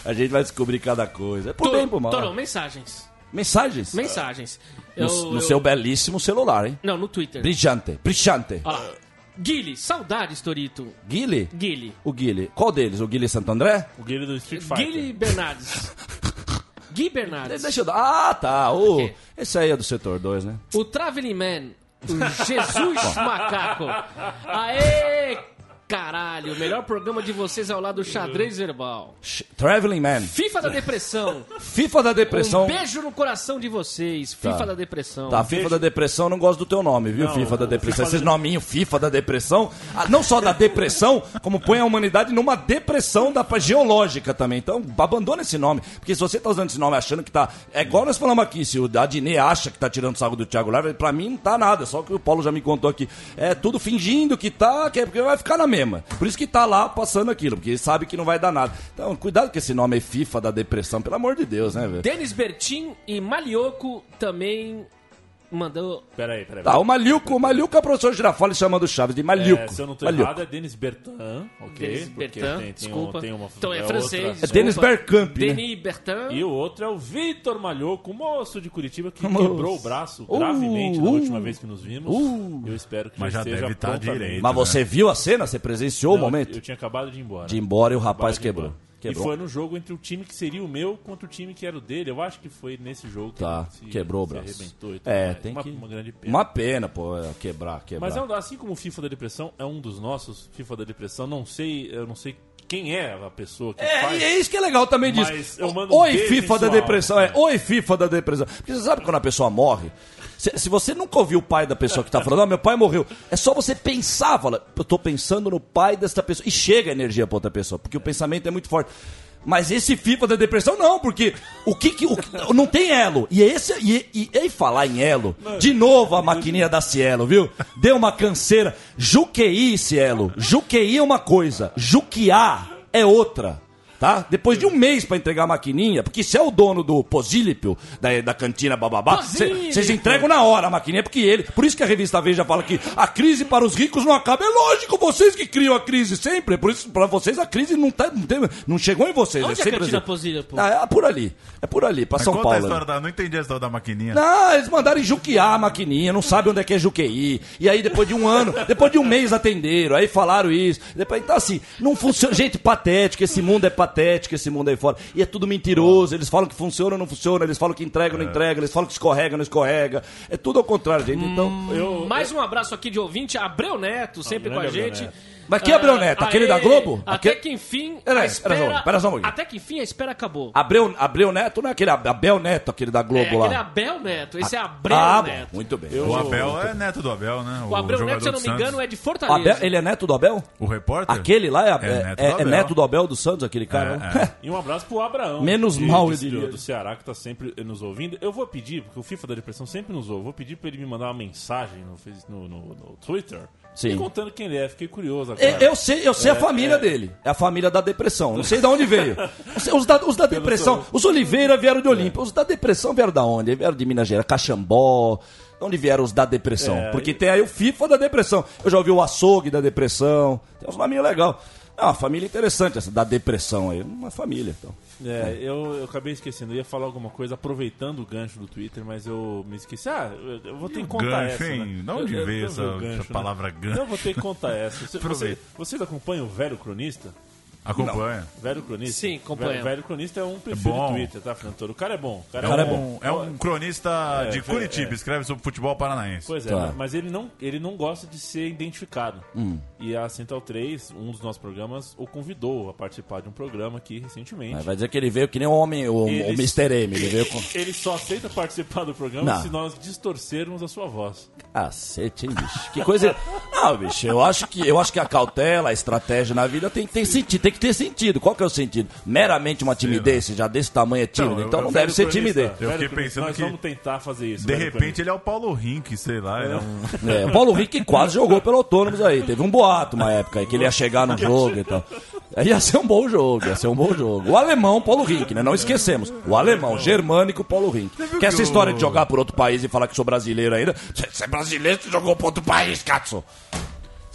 A gente vai descobrir cada coisa. É por bem, por mal. Torão, mensagens. Mensagens? Mensagens. No, Eu- no eu- seu belíssimo celular, hein? Não, no Twitter. Brilhante, brilhante. Olha lá. Guile, saudades, Torito. Guile? Guile. O Guile. Qual deles? O Guile Santo André? O Guilherme do Street Fighter. Guile Bernardes. Gui Bernardes. Deixa eu dar. Ah, tá. O... Esse aí é do setor 2, né? O Traveling Man. O Jesus Macaco. Aê, caralho. O melhor programa de vocês é ao lado do Xadrez Verbal. Traveling Man. FIFA da Depressão. FIFA da Depressão. Um beijo no coração de vocês. FIFA Tá. da Depressão. Tá, FIFA da Depressão, eu não gosto do teu nome, viu? Não, FIFA da Depressão. Esses nominhos FIFA da Depressão, ah, não só da depressão, como põe a humanidade numa depressão da geológica também. Então, abandona esse nome. Porque se você tá usando esse nome achando que tá. É igual nós falamos aqui, se o Adnet acha que tá tirando sarro do Thiago Leifert, pra mim não tá nada. Só que o Paulo já me contou aqui. É tudo fingindo que tá, que é porque vai ficar na mesma. Por isso que tá lá passando aquilo, porque sabe que não vai dar nada. Então, cuidado com esse nome aí, FIFA da Depressão, pelo amor de Deus, né, velho? Denis Bertin e Malioco também mandou. Peraí, peraí. Tá, o Malilco, o Malilco é o professor Girafales chamando o Chaves de Malilco. É, se eu não tô Malilco. errado, é Denis Bertin, ok? Denis Porque Bertin, tem- tem um- desculpa. tem uma- então é, é francês. outra- É Denis. Bergkamp, né? Denis Bertin. E o outro é o Vitor Malhoco, moço de Curitiba, que Moço. quebrou o braço Uh, gravemente na uh, última vez que nos vimos. uh. Eu espero que Mas já esteja deve tá prontamente. direito. Mas você viu a cena? Você presenciou o Não, momento? Eu tinha acabado de ir embora. De ir embora e o rapaz quebrou. embora. Quebrou. E foi no jogo entre o time que seria o meu contra o time que era o dele. Eu acho que foi nesse jogo que Tá, se, quebrou o braço. arrebentou e tudo É, tem uma, que... uma grande pena. Uma pena, pô, é, quebrar, quebrar. Mas é um- assim como o FIFA da Depressão é um dos nossos, FIFA da Depressão, não sei, eu não sei quem é a pessoa que É, faz. e é isso que é legal também disso. Um Oi, FIFA da depressão. É, oi, FIFA da depressão. Porque você sabe quando a pessoa morre? Se, se você nunca ouviu o pai da pessoa que tá falando, ah, meu pai morreu. É só você pensar, fala, eu tô pensando no pai desta pessoa. E chega a energia pra outra pessoa, porque o pensamento é muito forte. Mas esse FIFA da depressão não, porque o que, que o- não tem elo. E esse e, e, e falar em elo, de novo a maquininha da Cielo, viu? Deu uma canseira. Juquei, Cielo. Juquei é uma coisa, juquear é outra. Tá? Depois de um mês pra entregar a maquininha, porque se é o dono do Posílipio, da, da cantina bababá, vocês entregam na hora a maquininha, porque ele. Por isso que a revista Veja fala que a crise para os ricos não acaba. É lógico, vocês que criam a crise sempre. Por isso, pra vocês, a crise não, tá, não, tem- não chegou em vocês. Onde é é a sempre cantina assim. Ah, é por ali. É por ali, pra Mas São conta a Paulo. ali. da... Não entendi a história da maquininha. Não, eles mandaram juquear a maquininha, não sabem onde é que é Juqueí. E aí, depois de um ano, depois de um mês atenderam, aí falaram isso. Depois, então, assim, não funciona. Gente, patético, esse mundo é patético, esse mundo aí fora. E é tudo mentiroso. Eles falam que funciona, não funciona, eles falam que entrega, não entrega, eles falam que escorrega, não escorrega. É tudo ao contrário, gente. Então. Hum, Mais um abraço aqui de ouvinte, Abreu Neto, sempre com a gente. Neto. Mas que Abreu Ah, Neto? Aquele aê, da Globo? Até Aquele- que enfim Pera espera... pera só, um. Até que enfim a espera acabou. Abreu, Abreu Neto não é aquele Abel Neto, aquele da É, Globo aquele é lá. Abel Neto, esse é Abreu ah, bom, Neto. muito bem. O Abel é neto do Abel, né? O Abreu Neto, se eu não me engano, é de Fortaleza. Abel, ele é neto do Abel? O repórter? Aquele lá é, é, É é- neto é do Abel. neto do dos Santos, aquele cara? É, é. E um abraço pro Abraão. Menos de- mal, diria. Do Ceará, que tá sempre nos ouvindo. Eu vou pedir, porque o FIFA da Depressão sempre nos ouve, vou pedir pra ele me mandar uma mensagem no, no, no- no Twitter. Sim. Me contando quem ele é. Fiquei curioso agora. Eu, eu sei, eu sei a família dele. É a família da depressão. Não sei de onde veio. Os, os da, os da depressão. Os Oliveira vieram de Olímpia. Os da depressão vieram da onde? Vieram de Minas Gerais, Caxambó. De onde vieram os da depressão? É, Porque tem aí o FIFA da depressão. Eu já ouvi o açougue da depressão. Tem uns nominhos legais. É uma família interessante essa da depressão aí. Uma família, então. É, eu, eu acabei esquecendo. Eu ia falar alguma coisa aproveitando o gancho do Twitter, mas eu me esqueci. Ah, eu, eu vou ter que contar gancho, essa. hein? Né? De eu- veio eu essa- vi o essa né? palavra gancho? Eu vou ter que contar essa. Você, você, vocês acompanham o velho cronista? Acompanha. Velho cronista? Sim, acompanho. Velho, velho cronista é um perfil bom. de Twitter, tá, Fernando Toro? O cara é bom. O cara, É, é, cara é bom. um, é um cronista de é, Curitiba, é. escreve sobre futebol paranaense. Pois é, Tá. mas ele não, ele não gosta de ser identificado. Hum. E a Central 3, um dos nossos programas, o convidou a participar de um programa aqui recentemente. Mas vai dizer que ele veio que nem o homem, o, o Mr. M. Ele veio com. Ele só aceita participar do programa Não. se nós distorcermos a sua voz. Cacete, hein, bicho? Que coisa. Não, bicho, eu acho que, eu acho que a cautela, a estratégia na vida tem que ter sentido. Tem que ter sentido. Qual que é o sentido? Meramente uma timidez, já desse tamanho é tímido. Não, eu- Então não deve ser timidez. Eu fiquei pensando nós que- vamos tentar fazer isso. De velho repente cronista. ele é o Paulo Rink, sei lá. É um... É, o Paulo Henrique quase jogou pelo Autônomos aí. Teve um boato uma época aí que ele ia chegar no jogo e tal. Aí ia ser um bom jogo, ia ser um bom jogo. O alemão, Paulo Rink, né? Não esquecemos. O alemão, germânico, Paulo Rink. Que essa história de jogar por outro país e falar que sou brasileiro ainda. Você é brasileiro, você jogou por outro país, Katsu.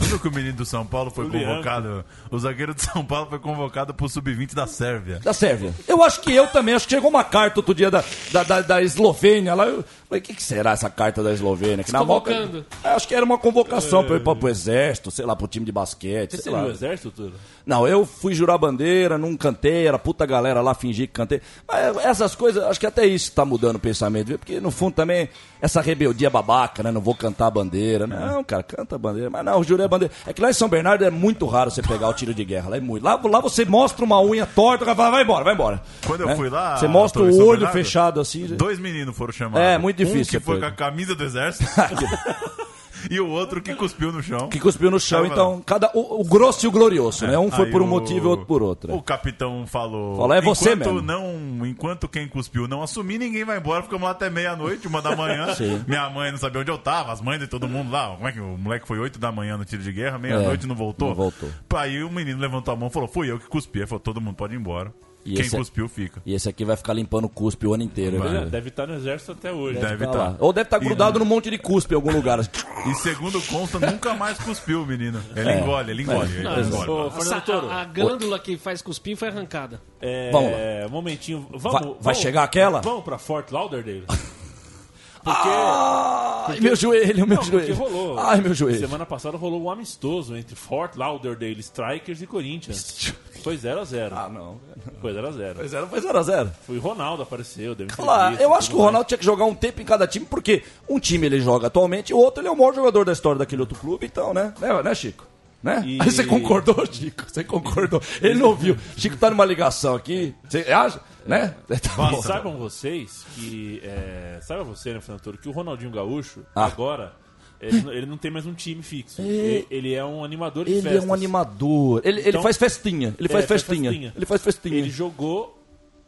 Viu que o menino do São Paulo foi O Leandro. convocado? O zagueiro de São Paulo foi convocado pro Sub-20 da Sérvia. Da Sérvia. Eu acho que eu também. Acho que chegou uma carta outro dia da, da, da, da Eslovênia lá. Eu falei, o que, que será essa carta da Eslovênia? Que na moca- Convocando. É, acho que era uma convocação pra ir pra, pro exército, sei lá, pro time de basquete. Você sei lá. o exército, tudo? Não, eu fui jurar bandeira, não cantei, era puta galera lá, fingi que cantei. Mas essas coisas, acho que até isso tá mudando o pensamento, viu? Porque no fundo também, essa rebeldia babaca, né? Não vou cantar a bandeira. Não, cara, canta a bandeira. Mas não, eu jurei a bandeira. É que lá em São Bernardo é muito raro você pegar o tiro de guerra. Lá é muito. Lá, lá você mostra uma unha torta, o cara fala, vai embora, vai embora. Quando eu Né? fui lá, Você mostra o olho Bernardo, fechado assim. Dois meninos foram chamados. É, muito difícil Um que foi com a camisa do exército e o outro que cuspiu no chão. Que cuspiu no chão, então, cada, o, o grosso e o glorioso, né? Um foi Aí por um o- motivo e outro por outro. O capitão falou. Falou, é você enquanto mesmo. Não, enquanto quem cuspiu não assumir, ninguém vai embora. Ficamos lá até meia-noite, uma da manhã. Sim. Minha mãe não sabia onde eu tava, as mães de todo mundo lá. Como é que o moleque foi 8 da manhã no tiro de guerra, meia-noite É, não voltou? não voltou. Aí o menino levantou a mão e falou: Fui eu que cuspi. Ele falou: Todo mundo pode ir embora. E quem esse é- cuspiu fica. E esse aqui vai ficar limpando cuspe o ano inteiro. Vai. viu? É, deve estar no exército até hoje. Deve Tá estar. lá. Ou deve estar grudado num monte de cuspe em algum lugar. E segundo consta, nunca mais cuspiu o menino. Ele É. engole, ele engole. ele Não, engole. Ô, Fernando Toro, a, a glândula que faz cuspir foi arrancada. é, Vamos lá. um momentinho. Vamos, Vai- vamos- vai chegar aquela? Vamos pra Fort Lauderdale? Ai, meu joelho, meu Não, porque joelho. rolou. Ai, meu joelho. Semana passada rolou um amistoso entre Fort Lauderdale Strikers e Corinthians. Foi 0x0. Ah, não. Foi 0x0. Foi 0 foi 0 a 0 Foi o Ronaldo apareceu, deu Claro, eu acho que o Ronaldo tinha que jogar um tempo em cada time, porque um time ele joga atualmente o outro ele é o maior jogador da história daquele outro clube, então, né? Né, né Chico? Né? E- Aí você concordou, Chico? Você concordou. Ele não ouviu. Chico tá numa ligação aqui. Você acha? Né? Tá mais. bom. E saibam vocês que. É, saiba você, né, Fernando que o Ronaldinho Gaúcho, Ah. agora, Ele, ele não tem mais um time fixo. Ele, ele é um animador de Ele festas. é um animador. Ele, ele Então- faz festinha. Ele faz É, faz festinha. festinha. Ele faz festinha. Ele jogou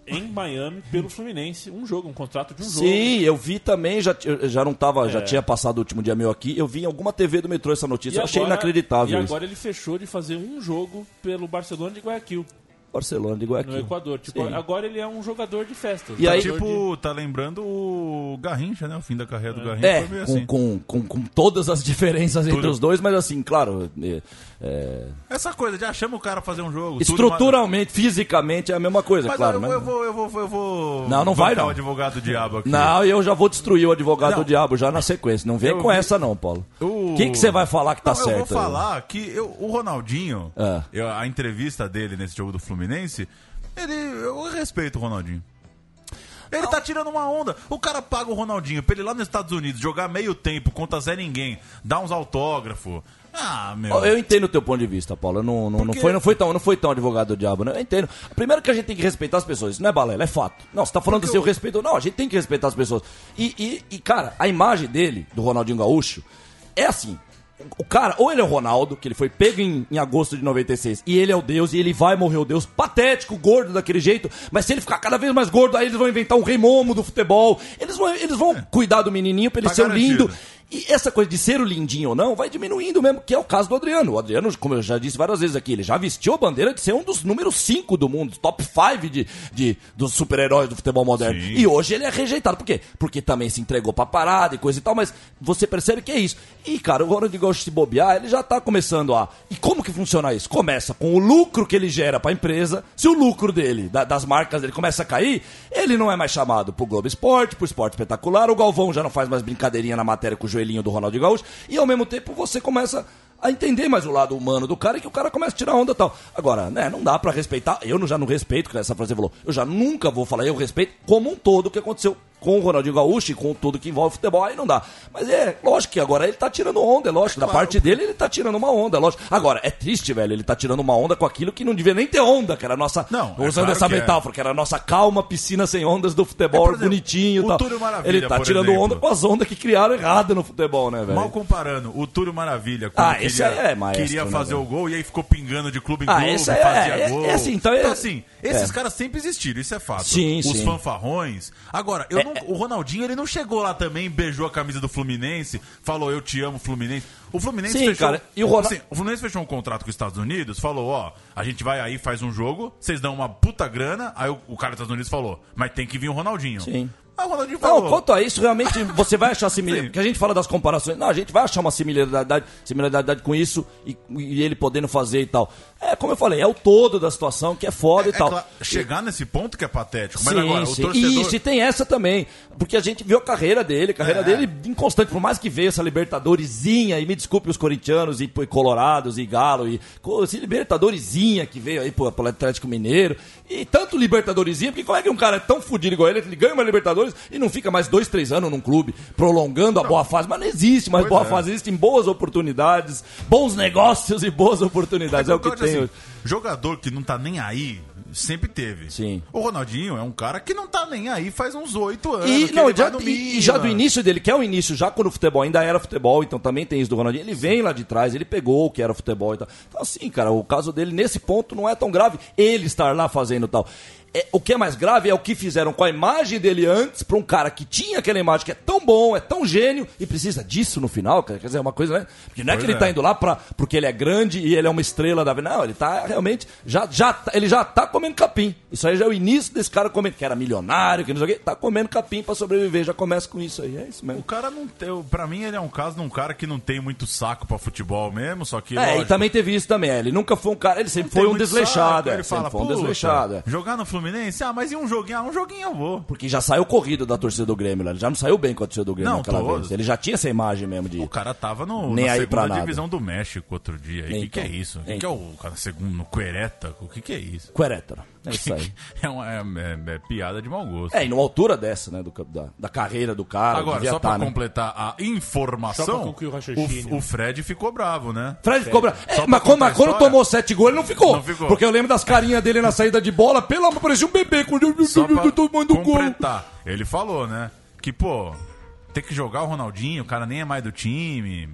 em Miami pelo Fluminense um jogo, um contrato de um jogo. Sim, eu vi também, já, já não tava, já É. tinha passado o último dia meu aqui, eu vi em alguma TV do metrô essa notícia, E eu achei agora- inacreditável E isso. agora ele fechou de fazer um jogo pelo Barcelona de Guayaquil, Barcelona de no Guayaquil. Equador. Tipo, Sim. agora ele é um jogador de festas. E Tá aí- tipo, tá lembrando o Garrincha, né? O fim da carreira do Garrincha É, foi meio com, assim. com, com, com todas as diferenças entre Tudo. os dois, mas assim, claro, é, é, Essa coisa de ah, chama o cara fazer um jogo. tudo estruturalmente, fisicamente é a mesma coisa, Mas claro. eu, mas- eu vou, eu vou, eu vou. Não, não vai, não. o advogado do diabo aqui. Não, eu já vou destruir o advogado Não. do diabo já na sequência. Não vem Eu com essa não, Paulo. O que que você vai falar que tá Não, certo? Eu aí? vou falar que eu- o Ronaldinho, Ah. eu- a entrevista dele nesse jogo do Fluminense, ele, eu respeito o Ronaldinho. Ele tá tirando uma onda. O cara paga o Ronaldinho pra ele ir lá nos Estados Unidos jogar meio tempo contra Zé Ninguém, dar uns autógrafos. Ah, meu. Eu entendo o teu ponto de vista, Paulo. Não, não, não, Porque- foi, não, foi tão, não foi tão advogado do diabo, né? Eu entendo. Primeiro que a gente tem que respeitar as pessoas. Isso não é balela, é fato. Não, você tá falando assim, eu respeito. Não, a gente tem que respeitar as pessoas. E, e, e, cara, a imagem dele, do Ronaldinho Gaúcho, é assim. O cara, ou ele é o Ronaldo, que ele foi pego em, em agosto de 96, e ele é o Deus, e ele vai morrer o Deus, patético, gordo daquele jeito, mas se ele ficar cada vez mais gordo, aí eles vão inventar um rei momo do futebol, eles vão, eles vão cuidar do menininho pra ele Tá ser garantido. lindo. E essa coisa de ser o lindinho ou não vai diminuindo mesmo, que é o caso do Adriano. O Adriano, como eu já disse várias vezes aqui, ele já vestiu a bandeira de ser um dos números 5 do mundo, top 5 de, de, dos super-heróis do futebol moderno. Sim. E hoje ele é rejeitado. Por quê? Porque também se entregou pra parada e coisa e tal, mas você percebe que é isso. E, cara, o Ronald Gaúcho se bobear, ele já tá começando a. E como que funciona isso? Começa com o lucro que ele gera pra empresa. Se o lucro dele, da- das marcas dele, começa a cair, ele não é mais chamado pro Globo Esporte, pro Esporte Espetacular. O Galvão já não faz mais brincadeirinha na matéria com o joelhinho do Ronaldo Gaúcho. E ao mesmo tempo você começa a entender mais o lado humano do cara e que o cara começa a tirar onda e tal. Agora, né, não dá pra respeitar. Eu já não respeito, que essa frase falou. Eu já nunca vou falar, eu respeito como um todo o que aconteceu com o Ronaldinho Gaúcho e com tudo que envolve futebol, aí não dá. Mas é, lógico que agora ele tá tirando onda, é lógico. Da parte dele, ele tá tirando uma onda, é lógico. Agora, é triste, velho, ele tá tirando uma onda com aquilo que não devia nem ter onda, que era a nossa. Não, é usando claro essa que é. metáfora, que era a nossa calma piscina sem ondas do futebol, É, exemplo, bonitinho e o tal. Túlio Maravilha, ele tá tirando exemplo. onda com as ondas que criaram errada no futebol, né, velho? Mal comparando, o Túlio Maravilha, quando Ah, queria, esse é maestro, queria né, fazer velho? o gol e aí ficou pingando de clube em Ah, clube, esse é- fazia é- gol. é assim, então é- assim, esses é. caras sempre existiram, isso é fato. Sim, Os sim. fanfarrões. Agora, eu É- não- o Ronaldinho, ele não chegou lá também, beijou a camisa do Fluminense, falou eu te amo, Fluminense. O Fluminense Sim, fechou... cara, e o Ronaldo- assim, o Fluminense fechou um contrato com os Estados Unidos, falou, ó, a gente vai aí, faz um jogo, vocês dão uma puta grana, aí o, o cara dos Estados Unidos falou, mas tem que vir o Ronaldinho. Sim. Aí o Ronaldinho falou... Não, quanto a isso, realmente você vai achar similaridade. Sim. Porque a gente fala das comparações. Não, a gente vai achar uma similaridade, similaridade com isso e, e ele podendo fazer e tal. É, como eu falei, é o todo da situação que é foda É e tal. claro, chegar nesse ponto que é patético, mas sim, agora, sim. o torcedor... Isso, e tem essa também. Porque a gente viu a carreira dele, a carreira É. dele inconstante. Por mais que veio essa Libertadoresinha, e me desculpe os corintianos e, e colorados e galo, e esse Libertadoresinha que veio aí pro, pro Atlético Mineiro. E tanto Libertadoresinha, porque como é que um cara é tão fudido igual ele, ele ganha uma Libertadores e não fica mais dois, três anos num clube, prolongando a boa fase. Mas não existe mais Pois boa é. fase, existem boas oportunidades, bons negócios e boas oportunidades. É, o que tem. Assim, jogador que não tá nem aí, sempre teve. Sim. O Ronaldinho é um cara que não tá nem aí faz uns oito anos. E, não, já, e- e já do início dele, que é o início, já quando o futebol ainda era futebol, então também tem isso do Ronaldinho. Ele vem lá de trás, ele pegou o que era futebol e tal. Então, assim, cara, o caso dele nesse ponto não é tão grave ele estar lá fazendo tal. É, o que é mais grave é o que fizeram com a imagem dele antes pra um cara que tinha aquela imagem que é tão bom, é tão gênio e precisa disso no final. Quer dizer, é uma coisa, né? Porque não é Pois que ele é. tá indo lá pra, porque ele é grande e ele é uma estrela da vida. Não, ele tá realmente. Já, já, ele já tá comendo capim. Isso aí já é o início desse cara comendo, que era milionário, que não sei o quê, tá comendo capim pra sobreviver. Já começa com isso aí. É isso O mesmo. cara não tem. Pra mim, ele é um caso de um cara que não tem muito saco pra futebol mesmo, só que. É, lógico, e também teve isso também. é, Ele nunca foi um cara. Ele sempre foi um desleixado. saco, é, Ele sempre fala, foi um "Puta, desleixado. é. Jogar no Fluminense? Ah, mas e um joguinho? Ah, um joguinho eu vou. Porque já saiu corrido da torcida do Grêmio. Ele já não saiu bem com a torcida do Grêmio Não, naquela todos. vez. Ele já tinha essa imagem mesmo de. O cara tava no, Nem na aí segunda nada. divisão do México outro dia. O que, Então, que é isso? O que, que é então. o cara segundo no Quereta? O que, que é isso? Querétaro. É isso aí. É, uma, é- é- é piada de mau gosto. É, e numa altura dessa, né? do da, da carreira do cara. Agora, só tá, pra né? completar a Só pra informação, o o, o Fred ficou bravo, né? Fred ficou bravo. É, mas quando, a tomou sete gols, ele não ficou. Não ficou. Porque eu lembro das carinhas dele na saída de bola. Pelo amor, parecia um bebê quando eu Só pra tomando gol. completar, ele falou, né? Que, pô, ter que jogar o Ronaldinho, o cara nem é mais do time.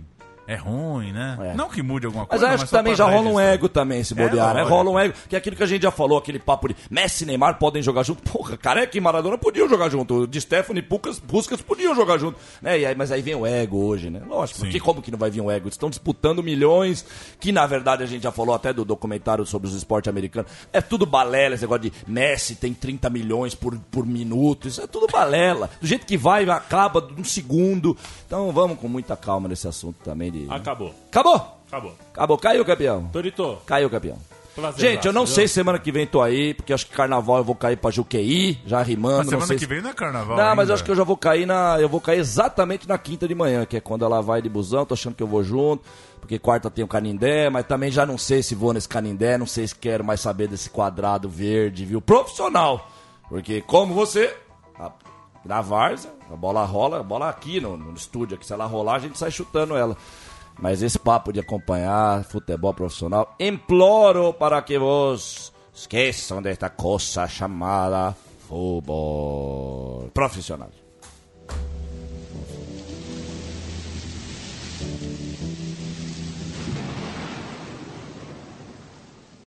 É ruim, né? É. Não que mude alguma Mas coisa. eu acho que só também já rola um ego também, se É, bobear, né? lógico. Rola um ego, que é aquilo que a gente já falou, aquele papo de Messi e Neymar podem jogar junto. Porra, Careca e Maradona podiam jogar junto. De Stefano e Pucas, Puskas podiam jogar junto. Né? E aí, mas aí vem o ego hoje, né? Lógico, porque como que não vai vir um ego? Eles estão disputando milhões, que na verdade a gente já falou até do documentário sobre os esportes americanos. É tudo balela, esse negócio de Messi tem 30 milhões por, por minuto. Isso é tudo balela. Do jeito que vai, acaba num segundo. Então vamos com muita calma nesse assunto também. De... Acabou. Acabou! Acabou. Acabou, caiu, campeão. Torito, Caiu, campeão. prazer. Gente, eu não viu? sei se semana que vem tô aí, porque acho que carnaval eu vou cair pra Juqueí, já rimando. Mas não semana sei que se- vem não é carnaval. Não, mas ainda. eu acho que eu já vou cair na. Eu vou cair exatamente na quinta de manhã, que é quando ela vai de busão, tô achando que eu vou junto. Porque quarta tem o Canindé, mas também já não sei se vou nesse Canindé, não sei se quero mais saber desse quadrado verde, viu? Profissional. Porque como você, a, na várzea, a bola rola, a bola aqui no, no estúdio, aqui, se ela rolar, a gente sai chutando ela. Mas esse papo de acompanhar futebol profissional, imploro para que vos esqueçam desta coisa chamada futebol profissional.